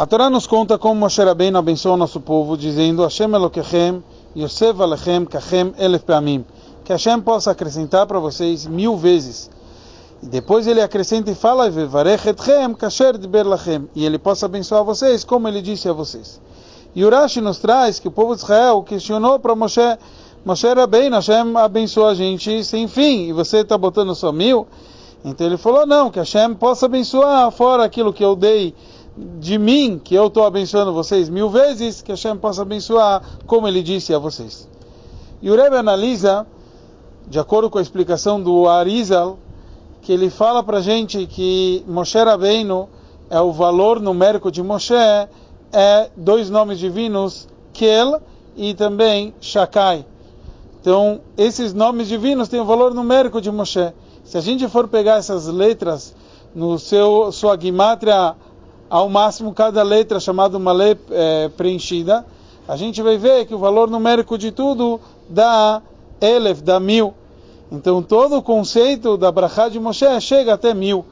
A Torá nos conta como Moshe Rabbeinu abençoou nosso povo, dizendo Hashem Elokechem, Yosef Alechem, Kachem Elef Peamim. Que Hashem possa acrescentar para vocês mil vezes. E depois ele acrescenta e fala, Varechetchem, Kasher Diber Lachem. E ele possa abençoar vocês, como ele disse a vocês. E Urashi nos traz que o povo de Israel questionou para Moshe, Moshe Rabbeinu, Hashem abençoou a gente sem fim, e você está botando só mil? Então ele falou, não, que Hashem possa abençoar fora aquilo que eu dei de mim, que eu estou abençoando vocês mil vezes, que Hashem possa abençoar, como ele disse a vocês. E o Rebbe analisa, de acordo com a explicação do Arizal, que ele fala para gente que Moshe Rabbeinu é o valor numérico de Moshe, é dois nomes divinos, Kel e também Shakai. Então, esses nomes divinos têm o valor numérico de Moshe. Se a gente for pegar essas letras no seu sua guimátria ao máximo cada letra chamada uma letra é, preenchida, a gente vai ver que o valor numérico de tudo dá elef, dá mil. Então todo o conceito da Brachá de Moshe chega até mil.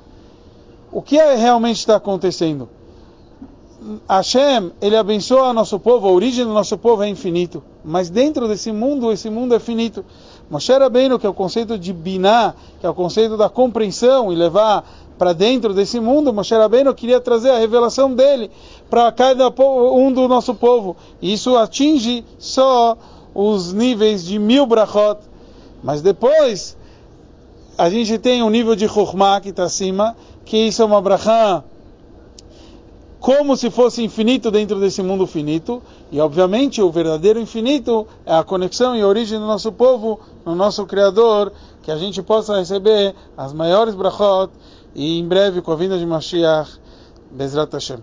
O que é, realmente está acontecendo? Hashem, ele abençoa nosso povo, a origem do nosso povo é infinito. Mas dentro desse mundo, esse mundo é finito. Moshe Rabbeinu, que é o conceito de biná, que é o conceito da compreensão e levar para dentro desse mundo, Moshe Rabbeinu queria trazer a revelação dele para cada um do nosso povo. E isso atinge só os níveis de mil brachot. Mas depois, a gente tem um nível de Chokhmah que está acima, que isso é uma brachá como se fosse infinito dentro desse mundo finito. E obviamente o verdadeiro infinito é a conexão e a origem do nosso povo, no nosso Criador, que a gente possa receber as maiores brachot e em breve com a vinda de Mashiach, Bezrat Hashem.